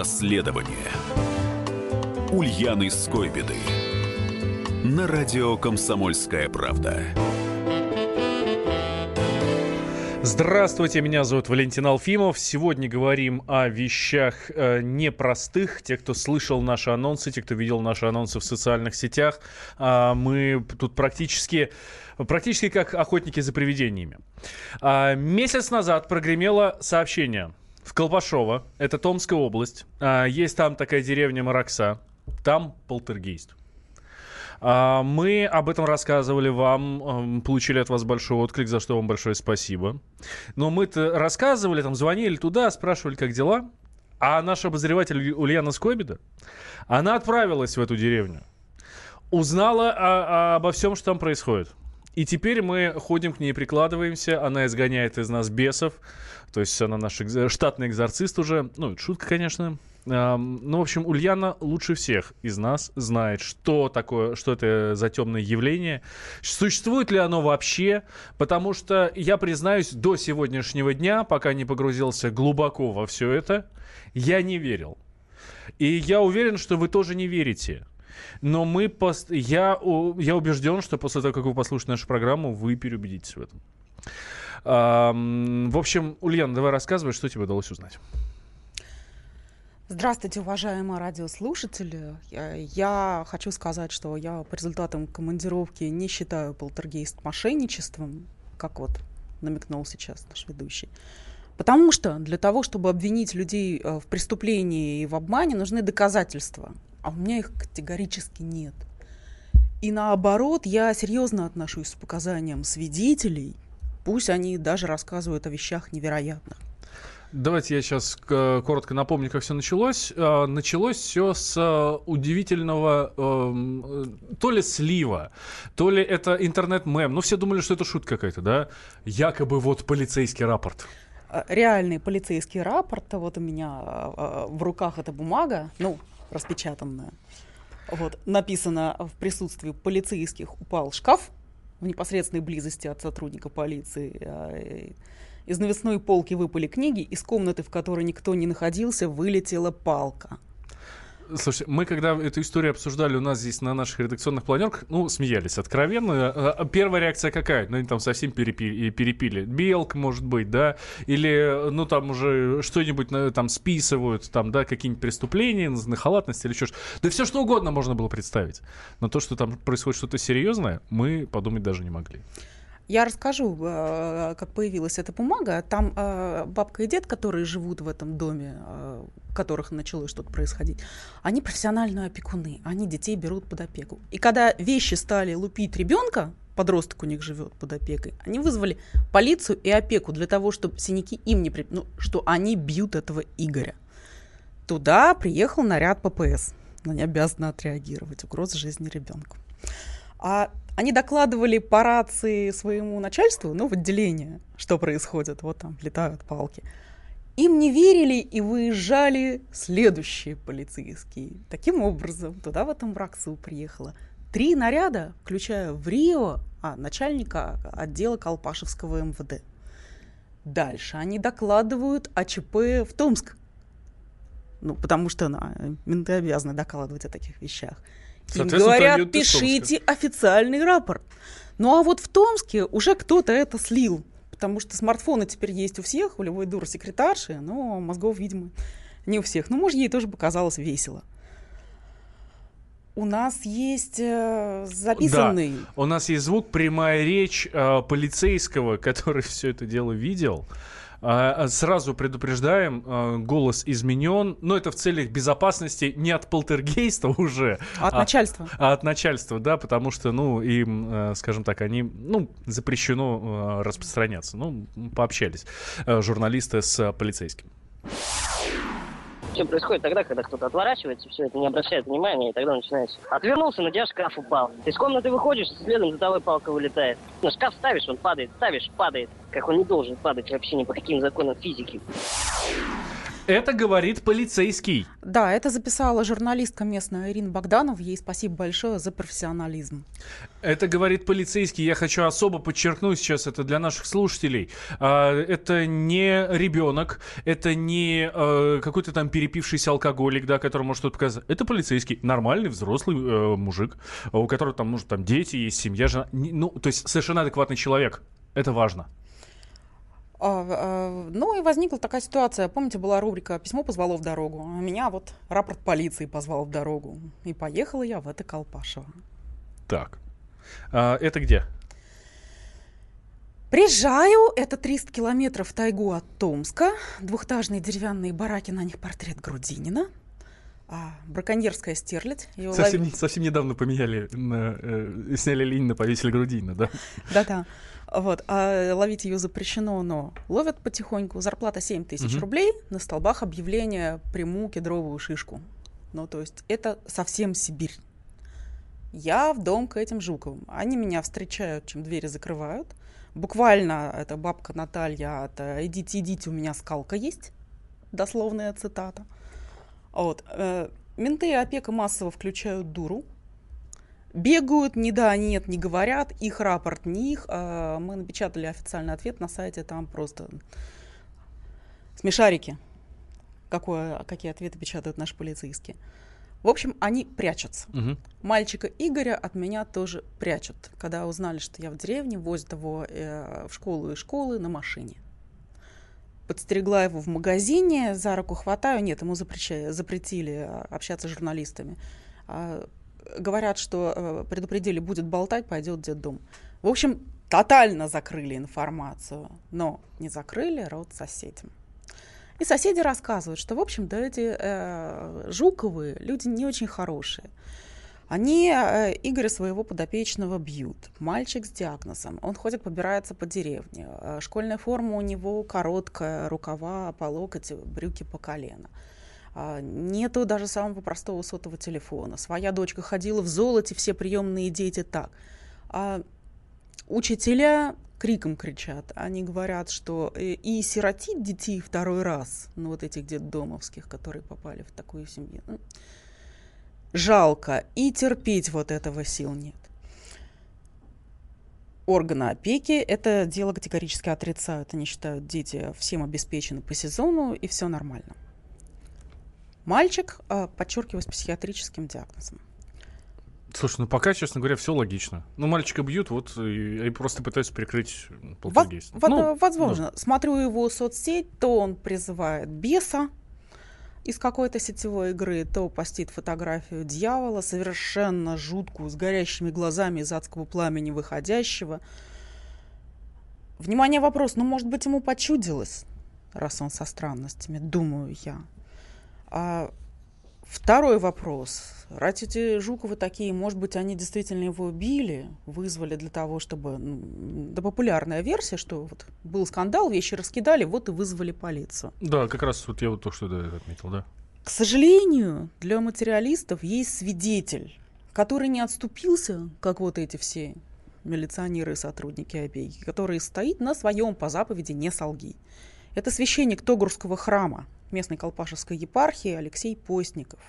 Расследование Ульяны Скойбеды на радио «Комсомольская правда». Здравствуйте, меня зовут Валентин Алфимов. Сегодня говорим о вещах э, непростых. Те, кто слышал наши анонсы, те, кто видел наши анонсы в социальных сетях, э, мы тут практически, практически как охотники за привидениями. Э, месяц назад прогремело сообщение в Колпашово, это Томская область. Э, есть там такая деревня Маракса, там полтергейст. А, мы об этом рассказывали вам, получили от вас большой отклик, за что вам большое спасибо. Но мы-то рассказывали, там звонили туда, спрашивали, как дела. А наш обозреватель Ульяна Скобида, она отправилась в эту деревню, узнала о, обо всем, что там происходит. И теперь мы ходим к ней, прикладываемся, она изгоняет из нас бесов, то есть она наш экз... штатный экзорцист уже. Ну, шутка, конечно, ну, в общем, Ульяна лучше всех из нас знает, что такое, что это за темное явление, существует ли оно вообще, потому что, я признаюсь, до сегодняшнего дня, пока не погрузился глубоко во все это, я не верил. И я уверен, что вы тоже не верите. Но мы, пост... я, я убежден, что после того, как вы послушаете нашу программу, вы переубедитесь в этом. В общем, Ульяна, давай рассказывай, что тебе удалось узнать. Здравствуйте, уважаемые радиослушатели. Я, я хочу сказать, что я по результатам командировки не считаю полтергейст мошенничеством, как вот намекнул сейчас наш ведущий. Потому что для того, чтобы обвинить людей э, в преступлении и в обмане, нужны доказательства. А у меня их категорически нет. И наоборот, я серьезно отношусь к показаниям свидетелей, пусть они даже рассказывают о вещах невероятных. Давайте я сейчас коротко напомню, как все началось. А, началось все с а, удивительного эм, то ли слива, то ли это интернет-мем. Ну, все думали, что это шутка какая-то, да? Якобы вот полицейский рапорт а, реальный полицейский рапорт. Вот у меня в руках эта бумага, ну, распечатанная. Вот, написано в присутствии полицейских упал шкаф в непосредственной близости от сотрудника полиции. Из навесной полки выпали книги, из комнаты, в которой никто не находился, вылетела палка. Слушай, мы когда эту историю обсуждали у нас здесь на наших редакционных планерках, ну, смеялись откровенно. А, а первая реакция какая? Ну, они там совсем перепили. перепили. Белка, может быть, да? Или, ну, там уже что-нибудь там списывают, там, да, какие-нибудь преступления, на халатность или что Да все что угодно можно было представить. Но то, что там происходит что-то серьезное, мы подумать даже не могли. Я расскажу, э, как появилась эта бумага. Там э, бабка и дед, которые живут в этом доме, э, в которых началось что-то происходить, они профессиональные опекуны, они детей берут под опеку. И когда вещи стали лупить ребенка, подросток у них живет под опекой, они вызвали полицию и опеку для того, чтобы синяки им не... При... Ну, что они бьют этого Игоря. Туда приехал наряд ППС. Они обязаны отреагировать. Угроза жизни ребенку. А они докладывали по рации своему начальству, ну, в отделение, что происходит. Вот там летают палки. Им не верили и выезжали следующие полицейские. Таким образом, туда в этом Браксу приехало три наряда, включая в Рио, а, начальника отдела Колпашевского МВД. Дальше они докладывают о ЧП в Томск. Ну, потому что на, менты обязаны докладывать о таких вещах. Им говорят, пишите официальный рапорт. Ну а вот в Томске уже кто-то это слил, потому что смартфоны теперь есть у всех, у любой дура секретарши, но мозгов, видимо, не у всех. Ну, может, ей тоже показалось весело. У нас есть э, записанный. Да, у нас есть звук, прямая речь э, полицейского, который все это дело видел. А, а, сразу предупреждаем, а, голос изменен, но это в целях безопасности не от полтергейста уже. А от а, начальства. А от начальства, да, потому что, ну, им, скажем так, они, ну, запрещено распространяться. Ну, пообщались журналисты с полицейским все происходит тогда, когда кто-то отворачивается, все это не обращает внимания, и тогда начинается. Отвернулся, на тебя шкаф упал. Ты из комнаты выходишь, следом за тобой палка вылетает. На шкаф ставишь, он падает, ставишь, падает. Как он не должен падать вообще ни по каким законам физики. Это говорит полицейский. Да, это записала журналистка местная Ирина Богданов. Ей спасибо большое за профессионализм. Это говорит полицейский. Я хочу особо подчеркнуть сейчас это для наших слушателей. А, это не ребенок, это не э, какой-то там перепившийся алкоголик, да, который может что-то показать. Это полицейский, нормальный взрослый э, мужик, у которого там, может, там дети есть, семья, жена. Ну, то есть совершенно адекватный человек. Это важно. А, а, ну и возникла такая ситуация. Помните, была рубрика «Письмо позвало в дорогу». Меня вот рапорт полиции позвал в дорогу. И поехала я в это Колпашево. Так. А, это где? Приезжаю, это 300 километров в тайгу от Томска. Двухэтажные деревянные бараки, на них портрет Грудинина. А, браконьерская стерлядь. Совсем, лов... совсем недавно поменяли, на, э, сняли Ленина, повесили Грудинина, да? Да-да. Вот, а ловить ее запрещено, но ловят потихоньку. Зарплата 7 тысяч угу. рублей, на столбах объявление «Приму кедровую шишку». Ну, то есть это совсем Сибирь. Я в дом к этим Жуковым. Они меня встречают, чем двери закрывают. Буквально, это бабка Наталья, это «идите, идите, у меня скалка есть», дословная цитата. Вот. Э, менты и опека массово включают дуру, бегают, ни да, нет, не говорят, их рапорт не их. А мы напечатали официальный ответ на сайте, там просто смешарики, какое, какие ответы печатают наши полицейские. В общем, они прячутся. Угу. Мальчика Игоря от меня тоже прячут. Когда узнали, что я в деревне, возят его э, в школу и школы на машине. Подстерегла его в магазине, за руку хватаю. Нет, ему запрещали, запретили общаться с журналистами. А, говорят, что э, предупредили, будет болтать, пойдет детдом. В общем, тотально закрыли информацию, но не закрыли рот соседям. И соседи рассказывают, что, в общем, да, эти э, Жуковые люди не очень хорошие. Они э, Игоря своего подопечного бьют. Мальчик с диагнозом. Он ходит, побирается по деревне. Э, школьная форма у него короткая, рукава по локоть, брюки по колено. А, нету даже самого простого сотового телефона. Своя дочка ходила в золоте, все приемные дети так. А учителя криком кричат. Они говорят, что э, и сиротить детей второй раз, ну вот этих детдомовских, которые попали в такую семью, ну, жалко. И терпеть вот этого сил нет. Органы опеки это дело категорически отрицают. Они считают, дети всем обеспечены по сезону, и все нормально. Мальчик, а, подчеркиваю, с психиатрическим диагнозом. Слушай, ну пока, честно говоря, все логично. Ну, мальчика бьют, вот и, и просто пытаются прикрыть полтергейст. Во- ну, возможно. Ну. Смотрю его соцсеть, то он призывает беса из какой-то сетевой игры, то постит фотографию дьявола, совершенно жуткую, с горящими глазами из адского пламени выходящего. Внимание, вопрос, ну, может быть, ему почудилось, раз он со странностями, думаю я. А второй вопрос. Раз эти Жуковы такие, может быть, они действительно его убили, вызвали для того, чтобы... Ну, да популярная версия, что вот был скандал, вещи раскидали, вот и вызвали полицию. Да, как раз вот я вот то, что отметил, да. К сожалению, для материалистов есть свидетель, который не отступился, как вот эти все милиционеры и сотрудники опеки, который стоит на своем по заповеди «не солги». Это священник Тогурского храма, местной Колпашевской епархии Алексей Постников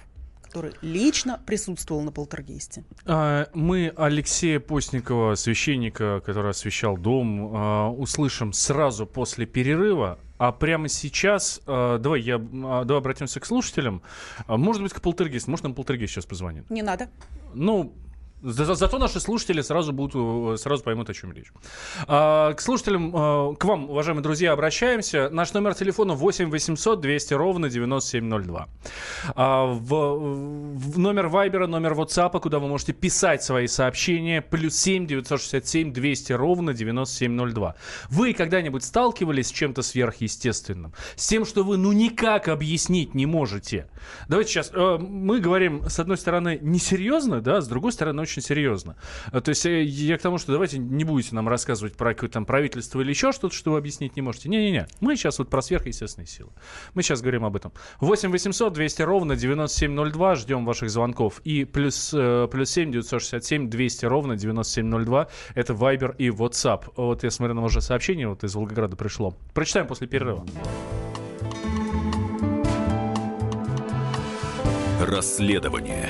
который лично присутствовал на полтергейсте. А, мы Алексея Постникова, священника, который освещал дом, а, услышим сразу после перерыва. А прямо сейчас, а, давай, я, давай обратимся к слушателям. Может быть, к полтергейсту. Может, нам полтергейст сейчас позвонит? Не надо. Ну, за, зато наши слушатели сразу будут, э, сразу поймут, о чем речь. А, к слушателям, а, к вам, уважаемые друзья, обращаемся. Наш номер телефона 8 800 200 ровно 9702. А, в, в номер Вайбера, номер WhatsApp, куда вы можете писать свои сообщения, плюс 7 967 200 ровно 9702. Вы когда-нибудь сталкивались с чем-то сверхъестественным? С тем, что вы ну никак объяснить не можете? Давайте сейчас, э, мы говорим, с одной стороны, несерьезно, да, с другой стороны, очень очень серьезно. А, то есть э, я к тому, что давайте не будете нам рассказывать про какое-то там правительство или еще что-то, что вы объяснить не можете. Не-не-не. Мы сейчас вот про сверхъестественные силы. Мы сейчас говорим об этом. 8 800 200 ровно 9702. Ждем ваших звонков. И плюс, э, плюс 7 967 200 ровно 9702. Это Viber и WhatsApp. Вот я смотрю на ваше сообщение, вот из Волгограда пришло. Прочитаем после перерыва. Расследование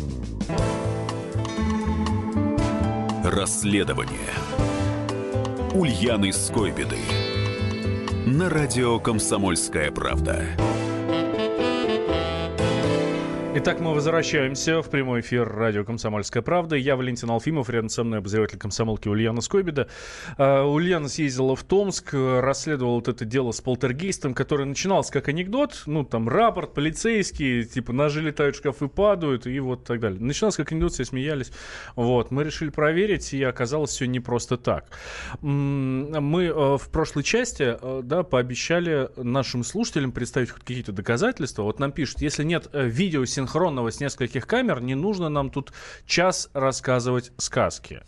Расследование Ульяны Скойбеды на радио «Комсомольская правда». Итак, мы возвращаемся в прямой эфир радио «Комсомольская правда». Я Валентин Алфимов, рядом со мной обозреватель комсомолки Ульяна Скобида. Uh, Ульяна съездила в Томск, расследовала вот это дело с полтергейстом, который начинался как анекдот. Ну, там, рапорт, полицейские, типа, ножи летают, шкафы падают и вот так далее. Начинался как анекдот, все смеялись. Вот, мы решили проверить, и оказалось все не просто так. Мы uh, в прошлой части, uh, да, пообещали нашим слушателям представить хоть какие-то доказательства. Вот нам пишут, если нет видео синхронного с нескольких камер, не нужно нам тут час рассказывать сказки.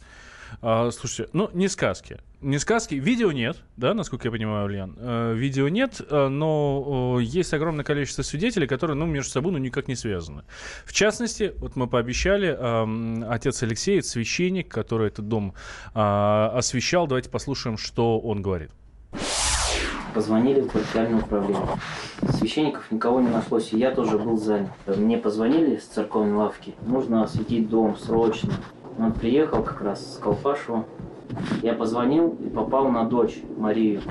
А, слушайте, ну, не сказки. Не сказки. Видео нет, да, насколько я понимаю, Ульян. Э, видео нет, э, но э, есть огромное количество свидетелей, которые, ну, между собой, ну, никак не связаны. В частности, вот мы пообещали, э, отец Алексей, священник, который этот дом э, освещал. Давайте послушаем, что он говорит. Позвонили в квартальное управление. Священников никого не нашлось, и я тоже был занят. Мне позвонили с церковной лавки, нужно осветить дом срочно. Он приехал как раз с Колпашева. Я позвонил и попал на дочь Марию.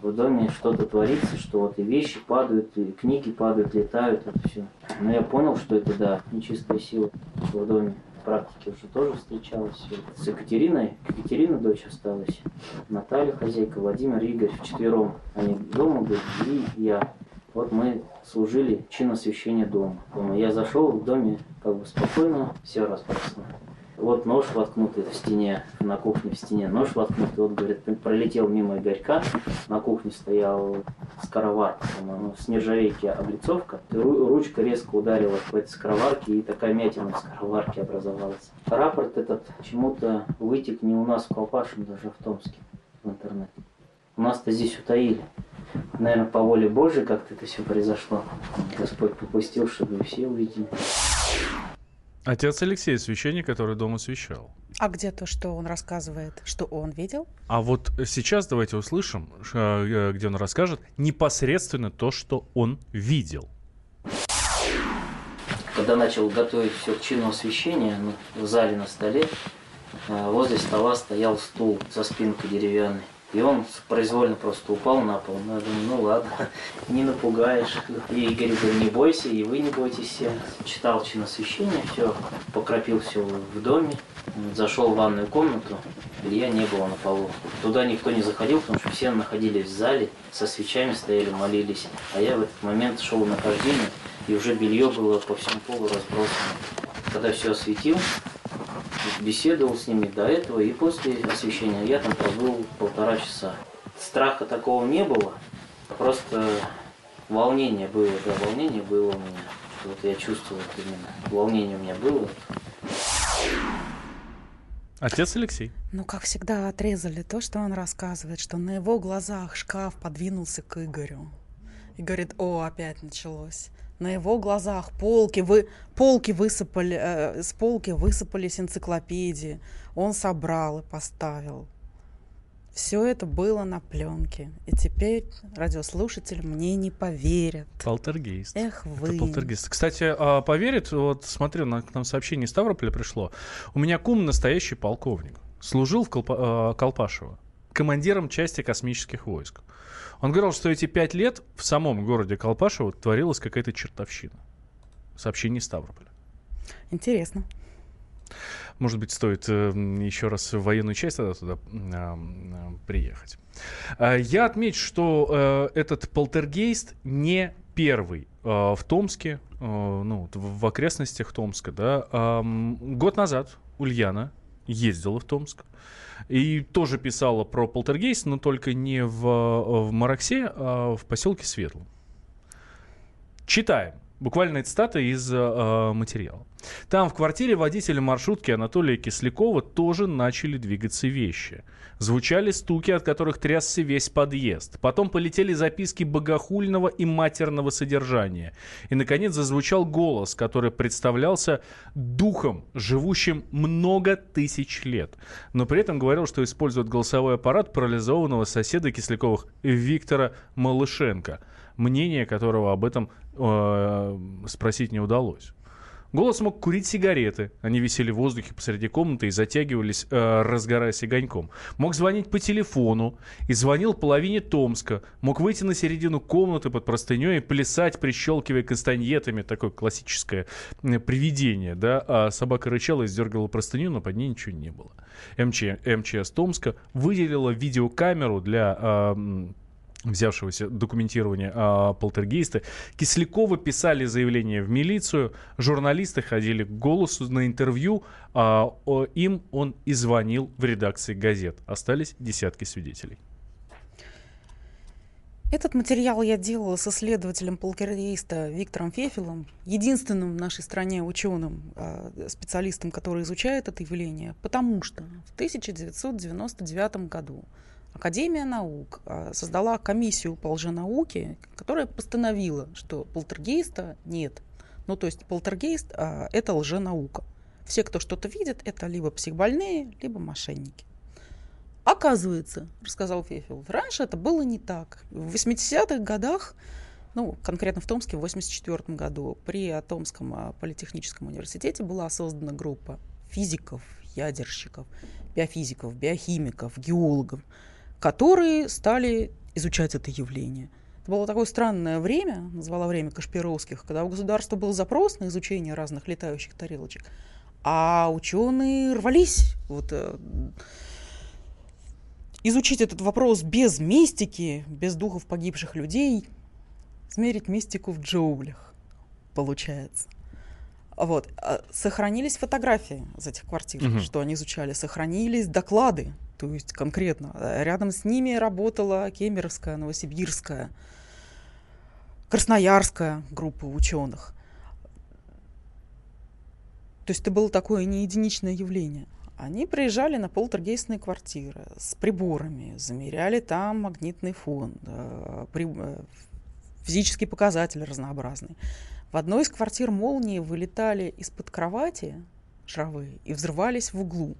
В доме что-то творится, что вот и вещи падают, и книги падают, летают, это все. Но я понял, что это, да, нечистая сила в доме практике уже тоже встречалась. С Екатериной. Екатерина дочь осталась. Наталья хозяйка, Владимир Игорь вчетвером. Они дома были, и я. Вот мы служили чин освящения дома. Я зашел в доме как бы спокойно, все распресно. Вот нож воткнутый в стене, на кухне в стене, нож воткнутый, вот, говорит, пролетел мимо Игорька, на кухне стоял скороварка, по-моему, с нержавейки облицовка, ручка резко ударила в этой скороварке, и такая мятина в скороварке образовалась. Рапорт этот почему-то вытек не у нас в Колпашем, даже в Томске, в интернете. У нас-то здесь утаили. Наверное, по воле Божьей как-то это все произошло. Господь попустил, чтобы все увидели. Отец Алексей, священник, который дом освещал. А где то, что он рассказывает, что он видел? А вот сейчас давайте услышим, э, где он расскажет непосредственно то, что он видел. Когда начал готовить все к чину освещения, ну, в зале на столе, э, возле стола стоял стул со спинкой деревянной. И он произвольно просто упал на пол. Ну, я думаю, ну ладно, не напугаешь. И Игорь говорит, не бойся, и вы не бойтесь все. Читал чин освещения, все, покропил все в доме. Зашел в ванную комнату, Илья не было на полу. Туда никто не заходил, потому что все находились в зале, со свечами стояли, молились. А я в этот момент шел на хождение, и уже белье было по всему полу разбросано. Когда все осветил, беседовал с ними до этого, и после освещения я там пробыл полтора часа. Страха такого не было, просто волнение было, да, волнение было у меня. Вот я чувствовал именно, волнение у меня было. Отец Алексей. Ну, как всегда, отрезали то, что он рассказывает, что на его глазах шкаф подвинулся к Игорю. И говорит, о, опять началось на его глазах полки, вы, полки высыпали, э, с полки высыпались энциклопедии. Он собрал и поставил. Все это было на пленке. И теперь радиослушатели мне не поверят. Полтергейст. Эх вы. Это полтергейст. Кстати, а, поверит, вот смотрю, на, к нам сообщение из Ставрополя пришло. У меня кум настоящий полковник. Служил в Колпа, э, Колпашево. Командиром части космических войск. Он говорил, что эти пять лет в самом городе Колпашево творилась какая-то чертовщина. Сообщение Ставрополя. Интересно. Может быть, стоит э, еще раз в военную часть тогда туда э, приехать. Э, я отмечу, что э, этот полтергейст не первый э, в Томске, э, ну, в, в окрестностях Томска. Да. Э, год назад Ульяна ездила в Томск. И тоже писала про полтергейст, но только не в, в Мараксе, а в поселке Светлом. Читаем. Буквальная цитата из э, материала. Там в квартире водителя маршрутки Анатолия Кислякова тоже начали двигаться вещи. Звучали стуки, от которых трясся весь подъезд. Потом полетели записки богохульного и матерного содержания. И, наконец, зазвучал голос, который представлялся духом, живущим много тысяч лет. Но при этом говорил, что использует голосовой аппарат парализованного соседа Кисляковых Виктора Малышенко – мнение которого об этом э, спросить не удалось. Голос мог курить сигареты. Они висели в воздухе посреди комнаты и затягивались, э, разгораясь огоньком. Мог звонить по телефону и звонил половине Томска. Мог выйти на середину комнаты под простыней и плясать, прищелкивая кастаньетами. Такое классическое привидение. Да? А собака рычала и сдергала простыню, но под ней ничего не было. МЧ, МЧС Томска выделила видеокамеру для... Э, взявшегося документирования а, полтергейста. Кислякова писали заявление в милицию, журналисты ходили к голосу на интервью, о, им он и звонил в редакции газет. Остались десятки свидетелей. Этот материал я делала с исследователем полтергейста Виктором Фефелом, единственным в нашей стране ученым, а, специалистом, который изучает это явление, потому что в 1999 году Академия наук а, создала комиссию по лженауке, которая постановила, что полтергейста нет. Ну, то есть полтергейст а, – это лженаука. Все, кто что-то видит, это либо психбольные, либо мошенники. Оказывается, рассказал Фефил, раньше это было не так. В 80-х годах, ну, конкретно в Томске, в 84 году, при Томском а, политехническом университете была создана группа физиков, ядерщиков, биофизиков, биохимиков, геологов, которые стали изучать это явление. Это было такое странное время, назвала время Кашпировских, когда у государства был запрос на изучение разных летающих тарелочек, а ученые рвались вот, э, изучить этот вопрос без мистики, без духов погибших людей, смерить мистику в джоулях, получается. Вот. А сохранились фотографии из этих квартир, угу. что они изучали, сохранились доклады то есть конкретно. Э, рядом с ними работала Кемеровская, Новосибирская, Красноярская группа ученых. То есть это было такое не единичное явление. Они приезжали на полтергейстные квартиры с приборами, замеряли там магнитный фон, э, э, физические показатели разнообразные. В одной из квартир молнии вылетали из-под кровати шаровые и взрывались в углу.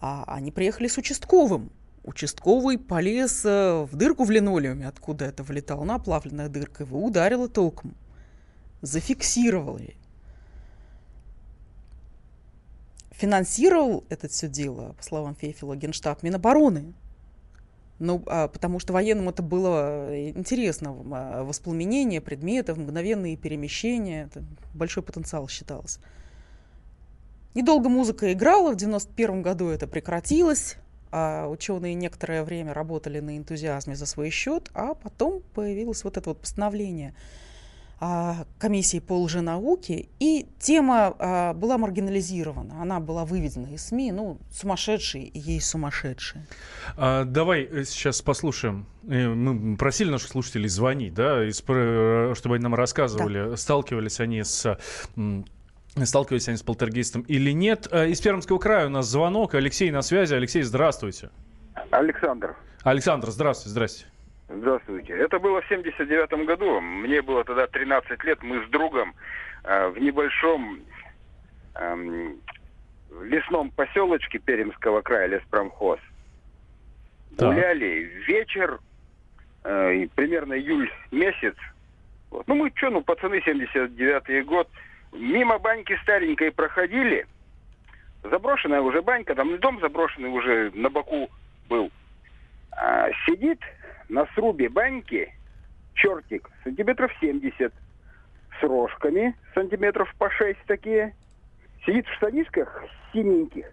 А они приехали с участковым. Участковый полез э, в дырку в линолеуме, откуда это вылетало, наплавленная дырка, его ударило током. Зафиксировали. Финансировал это все дело, по словам Фейфела, генштаб Минобороны. Ну, а, потому что военным это было э, интересно. А, воспламенение предметов, мгновенные перемещения. Это большой потенциал считался. Недолго музыка играла, в 91 году это прекратилось, а ученые некоторое время работали на энтузиазме за свой счет, а потом появилось вот это вот постановление а, комиссии по лженауке, и тема а, была маргинализирована, она была выведена из СМИ, ну, сумасшедшие и есть сумасшедшие. А, давай э, сейчас послушаем. Э, мы просили наших слушателей звонить, да, чтобы они нам рассказывали, да. сталкивались они с сталкивались они с полтергейстом или нет. Э, из Пермского края у нас звонок. Алексей на связи. Алексей, здравствуйте. Александр. Александр, здравствуйте, здравствуйте. Здравствуйте. Это было в 79 году. Мне было тогда 13 лет. Мы с другом э, в небольшом э, лесном поселочке Пермского края, леспромхоз, так. гуляли. Вечер, э, примерно июль месяц. Вот. Ну, мы что, ну, пацаны, 79-й год – Мимо баньки старенькой проходили. Заброшенная уже банька, там дом заброшенный уже на боку был. А, сидит на срубе баньки чертик сантиметров 70 с рожками сантиметров по 6 такие. Сидит в штанишках синеньких,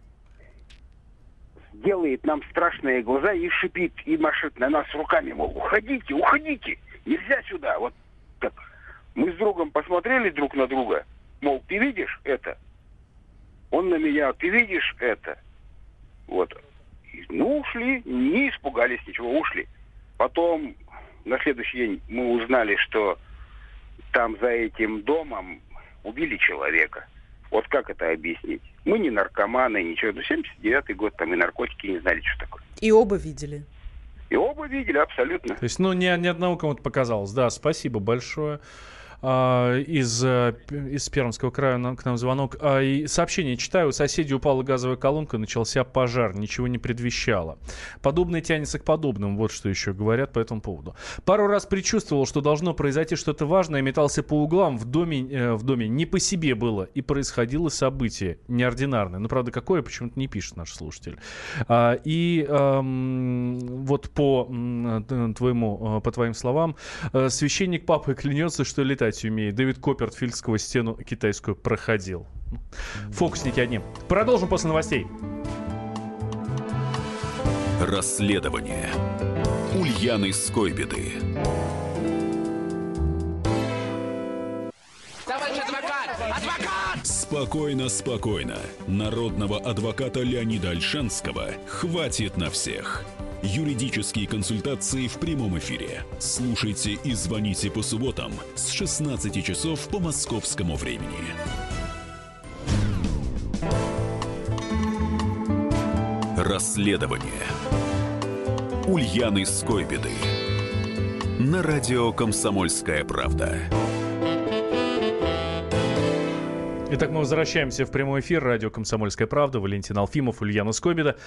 делает нам страшные глаза и шипит, и машет на нас руками, мол, уходите, уходите, нельзя сюда. Вот так. Мы с другом посмотрели друг на друга – Мол, ты видишь это? Он на меня, ты видишь это? Вот. Ну, ушли, не испугались ничего, ушли. Потом на следующий день мы узнали, что там за этим домом убили человека. Вот как это объяснить? Мы не наркоманы, ничего. Ну, 79-й год, там и наркотики не знали, что такое. И оба видели. И оба видели, абсолютно. То есть, ну, ни, ни одного кому-то показалось. Да, спасибо большое. А, из, э, из Пермского края к нам звонок. А, и сообщение читаю. У соседей упала газовая колонка, начался пожар. Ничего не предвещало. Подобное тянется к подобному. Вот что еще говорят по этому поводу. Пару раз предчувствовал, что должно произойти что-то важное. Метался по углам. В доме, э, в доме не по себе было. И происходило событие неординарное. Ну, правда, какое, почему-то не пишет наш слушатель. А, и эм, вот по твоему, э, по твоим словам, священник папы клянется, что летать летать умеет. Дэвид Коппертфильд сквозь стену китайскую проходил. Фокусники одни. Продолжим после новостей. Расследование Ульяны Скойбеды. Товарищ адвокат! Адвокат! Спокойно, спокойно. Народного адвоката Леонида Альшанского хватит на всех. Юридические консультации в прямом эфире. Слушайте и звоните по субботам с 16 часов по московскому времени. Расследование Ульяны Скойбеды на радио «Комсомольская правда». Итак, мы возвращаемся в прямой эфир. Радио «Комсомольская правда». Валентин Алфимов, Ульяна Скобида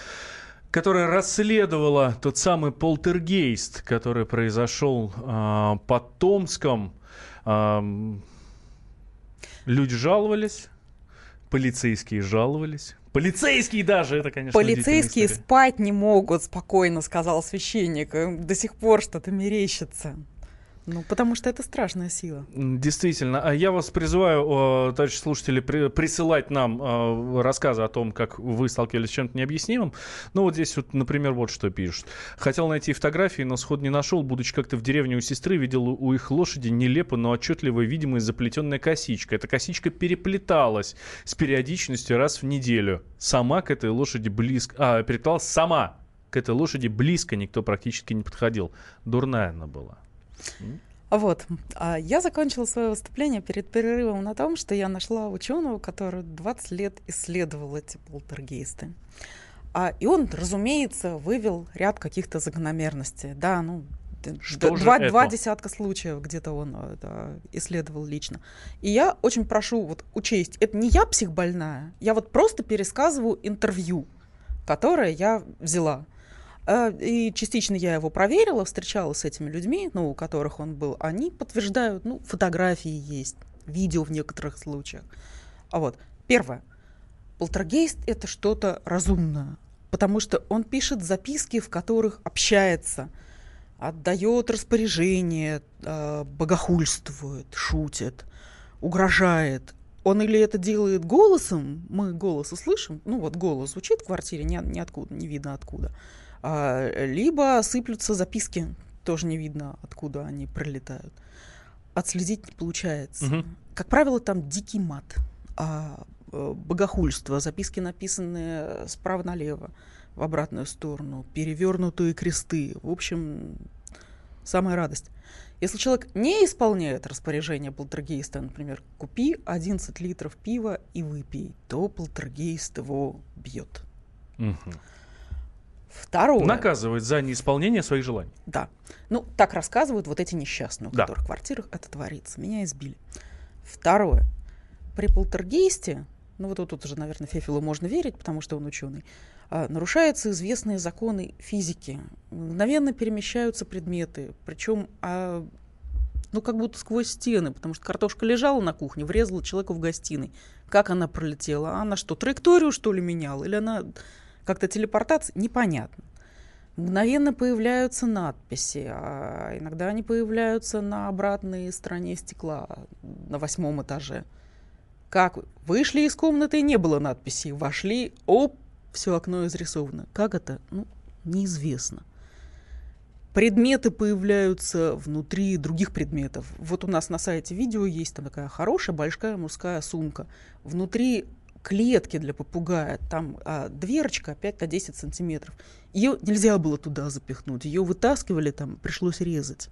которая расследовала тот самый полтергейст, который произошел э, под Томском. Э, люди жаловались, полицейские жаловались. Полицейские даже, это, конечно, Полицейские спать не могут спокойно, сказал священник. До сих пор что-то мерещится. Ну, потому что это страшная сила. Действительно. А я вас призываю, товарищи слушатели, при, присылать нам э, рассказы о том, как вы сталкивались с чем-то необъяснимым. Ну, вот здесь вот, например, вот что пишут. Хотел найти фотографии, но сход не нашел. Будучи как-то в деревне у сестры, видел у их лошади нелепо, но отчетливо видимая заплетенная косичка. Эта косичка переплеталась с периодичностью раз в неделю. Сама к этой лошади близко... А, переплеталась сама к этой лошади близко никто практически не подходил. Дурная она была. Вот. А я закончила свое выступление перед перерывом на том, что я нашла ученого, который 20 лет исследовал эти полтергейсты. А, и он, разумеется, вывел ряд каких-то закономерностей. Да, ну, что два, два десятка случаев где-то он э, да, исследовал лично. И я очень прошу вот учесть, это не я психбольная, я вот просто пересказываю интервью, которое я взяла. А, и частично я его проверила, встречалась с этими людьми, ну, у которых он был. Они подтверждают, ну, фотографии есть, видео в некоторых случаях. А вот, первое. Полтергейст — это что-то разумное, потому что он пишет записки, в которых общается, отдает распоряжение, а, богохульствует, шутит, угрожает. Он или это делает голосом, мы голос услышим, ну вот голос звучит в квартире, ни, ниоткуда, не видно откуда — либо сыплются записки, тоже не видно, откуда они пролетают. Отследить не получается. Угу. Как правило, там дикий мат, а, э, богохульство, записки написанные справа налево, в обратную сторону, перевернутые кресты. В общем, самая радость. Если человек не исполняет распоряжение полтергейста, например, купи 11 литров пива и выпей, то полтергейст его бьет. Угу. Второе. Наказывает за неисполнение своих желаний. Да. Ну, так рассказывают вот эти несчастные, у да. которых в квартирах это творится. Меня избили. Второе. При полтергейсте, ну вот тут уже, наверное, Фефилу можно верить, потому что он ученый, а, нарушаются известные законы физики. Мгновенно перемещаются предметы, причем а, ну, как будто сквозь стены, потому что картошка лежала на кухне, врезала человеку в гостиной. Как она пролетела? Она что, траекторию, что ли, меняла? Или она как-то телепортация, непонятно. Мгновенно появляются надписи, а иногда они появляются на обратной стороне стекла на восьмом этаже. Как вышли из комнаты, не было надписей, вошли, оп, все окно изрисовано. Как это? Ну, неизвестно. Предметы появляются внутри других предметов. Вот у нас на сайте видео есть там такая хорошая большая мужская сумка. Внутри клетки для попугая, там а, дверочка 5 на 10 сантиметров. Ее нельзя было туда запихнуть, ее вытаскивали, там пришлось резать.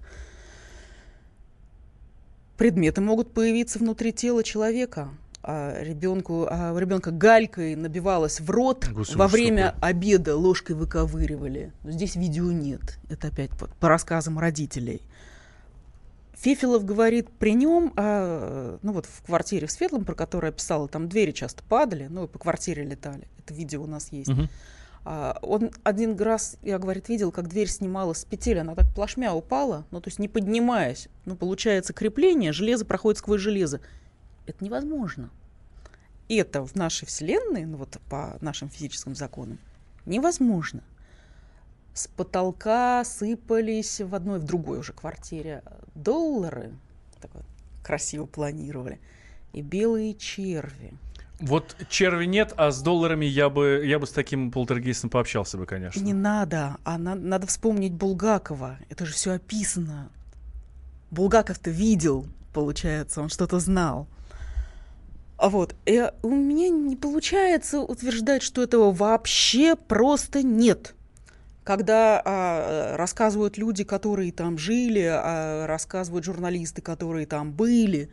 предметы могут появиться внутри тела человека. А ребенку, а у ребенка галькой набивалась в рот Господи, во что время такое? обеда ложкой выковыривали. Но здесь видео нет. Это опять по, по рассказам родителей. Фефилов говорит, при нем, а, ну вот в квартире в Светлом, про которую я писала, там двери часто падали, ну и по квартире летали. Это видео у нас есть. Мгм. А, он один раз, я, говорит, видел, как дверь снималась с петель, она так плашмя упала, ну, то есть не поднимаясь. Ну, получается крепление, железо проходит сквозь железо. Это невозможно. Это в нашей Вселенной, ну, вот по нашим физическим законам, невозможно. С потолка сыпались в одной, в другой уже квартире доллары, так вот красиво планировали, и белые черви. Вот черви нет, а с долларами я бы, я бы с таким полтергейстом пообщался бы, конечно. Не надо, а на- надо вспомнить Булгакова. Это же все описано. Булгаков-то видел, получается, он что-то знал. А вот, и у меня не получается утверждать, что этого вообще просто нет. Когда а, рассказывают люди, которые там жили, а, рассказывают журналисты, которые там были,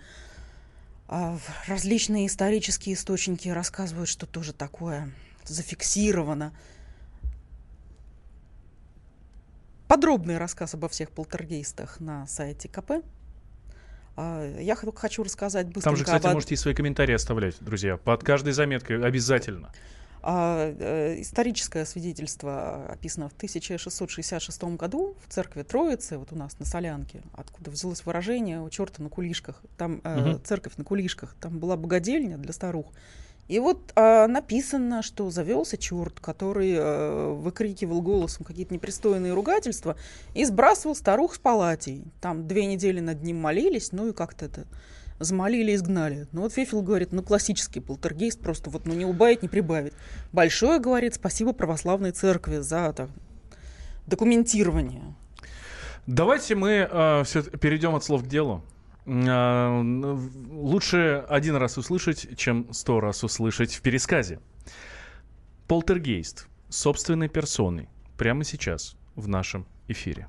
а, различные исторические источники рассказывают, что тоже такое зафиксировано. Подробный рассказ обо всех полтергейстах на сайте КП. А, Я хочу рассказать быстренько Там же, кстати, об можете и свои комментарии оставлять, друзья. Под каждой заметкой обязательно. А, э, историческое свидетельство описано в 1666 году в церкви Троицы, вот у нас на Солянке, откуда взялось выражение «у черта на кулишках». Там Мгм. церковь на кулишках, там была богадельня для старух. И вот а, написано, что завелся черт, который э, выкрикивал голосом какие-то непристойные ругательства и сбрасывал старух с палатей. Там две недели над ним молились, ну и как-то это замолили и изгнали. Ну вот Фефил говорит, ну классический полтергейст, просто вот ну не убавить, не прибавить. Большое, говорит, спасибо православной церкви за так, документирование. Давайте мы все перейдем от слов к делу. В- лучше один раз услышать, чем сто раз услышать в пересказе. Полтергейст собственной персоной прямо сейчас в нашем эфире.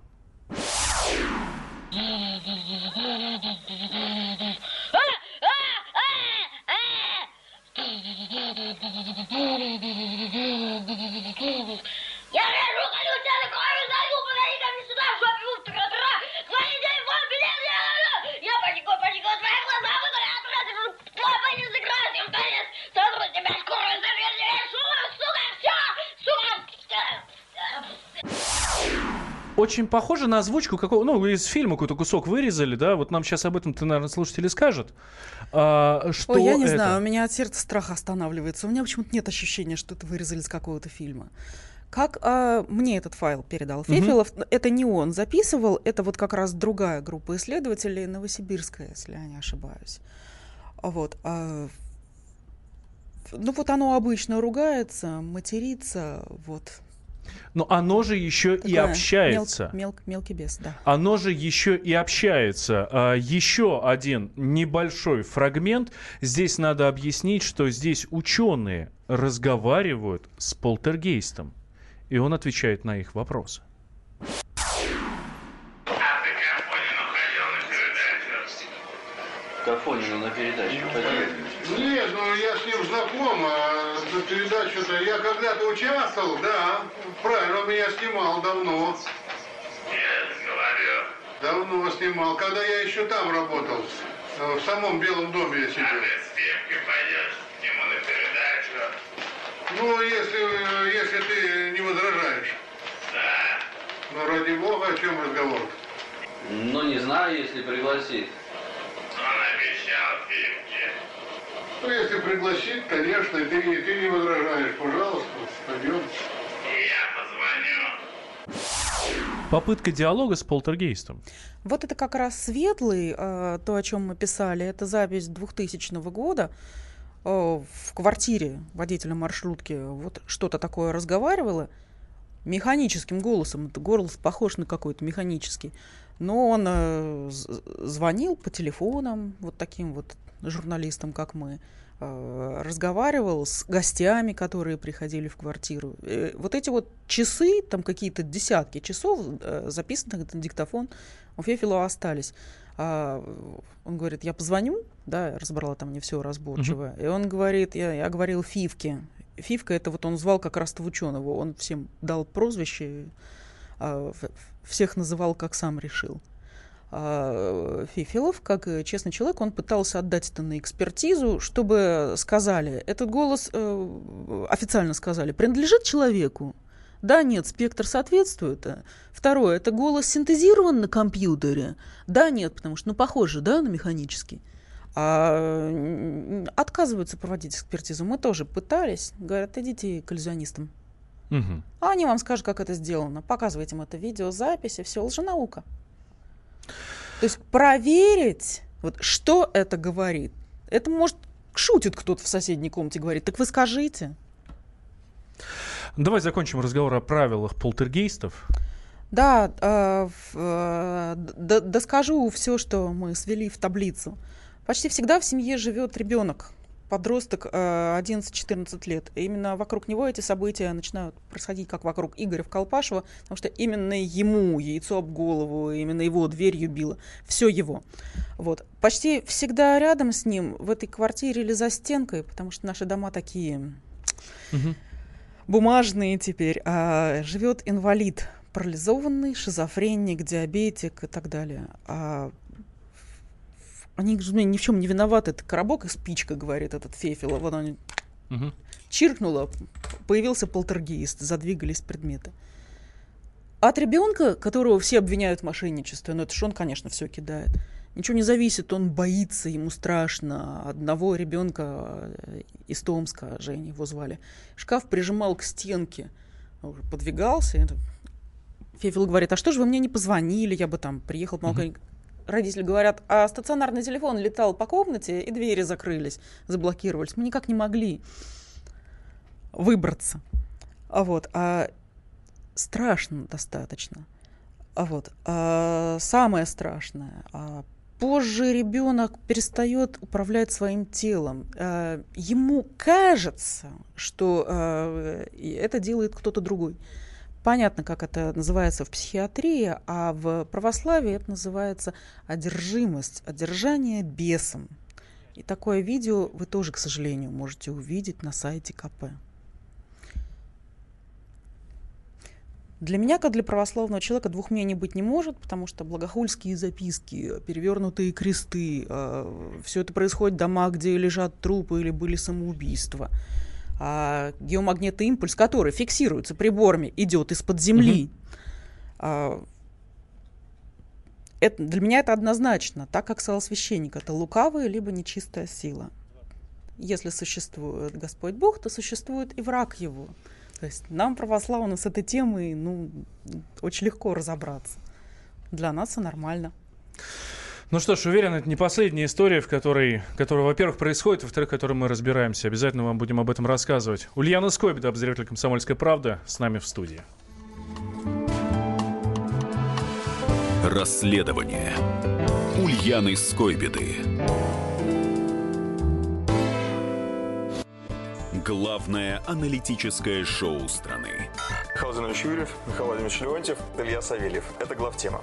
Очень похоже на озвучку какого, ну, из фильма какой-то кусок вырезали, да? Вот нам сейчас об этом, ты, наверное, слушатели скажет. А, что Ой, я не это? знаю, у меня от сердца страх останавливается. У меня почему-то нет ощущения, что это вырезали из какого-то фильма. Как а, мне этот файл передал. Фефилов, это не он записывал, это вот как раз другая группа исследователей, новосибирская, если я не ошибаюсь. Вот. а, ну вот оно обычно ругается, матерится, вот. Но оно же еще и Такое общается. мел- мелк- мелкий бес, да. Оно же еще и общается. А, Еще один небольшой фрагмент. Здесь надо объяснить, что здесь ученые разговаривают с полтергейстом. И он отвечает на их вопросы. Кафонину на передачу ходил. Нет, ну я с ним знаком, а на передачу-то я когда-то участвовал, да. Правильно, он меня снимал давно. Давно снимал, когда я еще там работал. э, В самом Белом доме я сидел. Ну, если, если ты не возражаешь. Да. Ну, ради бога, о чем разговор? Ну, не знаю, если пригласит. Ну, если пригласит, конечно, и ты, не- ты не возражаешь, пожалуйста, пойдем. Попытка диалога с полтергейстом. Вот это как раз светлый, э, то, о чем мы писали, это запись 2000 года. Э, в квартире водителя маршрутки вот что-то такое разговаривала механическим голосом. Это голос похож на какой-то механический. Но он э, звонил по телефонам вот таким вот журналистам, как мы, э, разговаривал с гостями, которые приходили в квартиру. Э, вот эти вот часы, там какие-то десятки часов, записанных на диктофон, у Фефилова остались. А, он говорит, я позвоню, да, я разобрала там не все разборчиво. И он говорит, я, я говорил Фивке. Фивка это вот он звал как раз того ученого. Он всем дал прозвище, всех называл, как сам решил. А, Фифилов, как э, честный человек, он пытался отдать это на экспертизу, чтобы сказали, этот голос, э, официально сказали, принадлежит человеку. Да, нет, спектр соответствует. Второе, это голос синтезирован на компьютере. Да, нет, потому что, ну, похоже, да, на механический. А отказываются проводить экспертизу. Мы тоже пытались. Говорят, идите к иллюзионистам. А они вам скажут, как это сделано. Показывайте им это видеозаписи, все, лженаука. То есть проверить, вот что это говорит. Это может шутит кто-то в соседней комнате, говорит, так вы скажите. Давай закончим разговор о правилах полтергейстов. Да, э, э, доскажу все, что мы свели в таблицу. Почти всегда в семье живет ребенок, подросток э, 11-14 лет. И именно вокруг него эти события начинают происходить, как вокруг Игоря в Колпашево, потому что именно ему яйцо об голову, именно его дверью било. Все его. Вот. Почти всегда рядом с ним, в этой квартире или за стенкой, потому что наши дома такие бумажные теперь, а живет инвалид, парализованный, шизофреник, диабетик и так далее. А они же ни в чем не виноваты. Это коробок и спичка, говорит этот Фефилов. Вот он Мгм. чиркнуло, появился полтергейст, задвигались предметы. От ребенка, которого все обвиняют в мошенничестве, ну это ж он, конечно, все кидает. Ничего не зависит, он боится, ему страшно. Одного ребенка э, из Томска, Женя его звали, шкаф прижимал к стенке, подвигался. это- Фефил говорит, а что же вы мне не позвонили, я бы там приехал, помог». Родители говорят, а стационарный телефон летал по комнате, и двери закрылись, заблокировались. Мы никак не могли выбраться. А вот, а страшно достаточно. А вот, а самое страшное, а позже ребенок перестает управлять своим телом. А, ему кажется, что а, это делает кто-то другой. Понятно, как это называется в психиатрии, а в православии это называется одержимость, одержание бесом. И такое видео вы тоже, к сожалению, можете увидеть на сайте КП. Для меня, как для православного человека, двух мнений быть не может, потому что благохульские записки, перевернутые кресты, все это происходит в домах, где лежат трупы или были самоубийства. А геомагнитный импульс, который фиксируется приборами, идет из-под земли. А, это, для меня это однозначно, так как сказал священник, это лукавая либо нечистая сила. Если существует Господь Бог, то существует и враг его. То есть нам, православным, с этой темой ну, очень легко разобраться. Для нас все нормально. Ну что ж, уверен, это не последняя история, в которой, которая, во-первых, происходит, во-вторых, в которой мы разбираемся. Обязательно вам будем об этом рассказывать. Ульяна Скобида, обозреватель «Комсомольской правды», с нами в студии. Расследование Ульяны Скойбеды. Главное аналитическое шоу страны. Михаил Юрьев, Михаил Владимирович Леонтьев, Илья Савельев. Это главтема.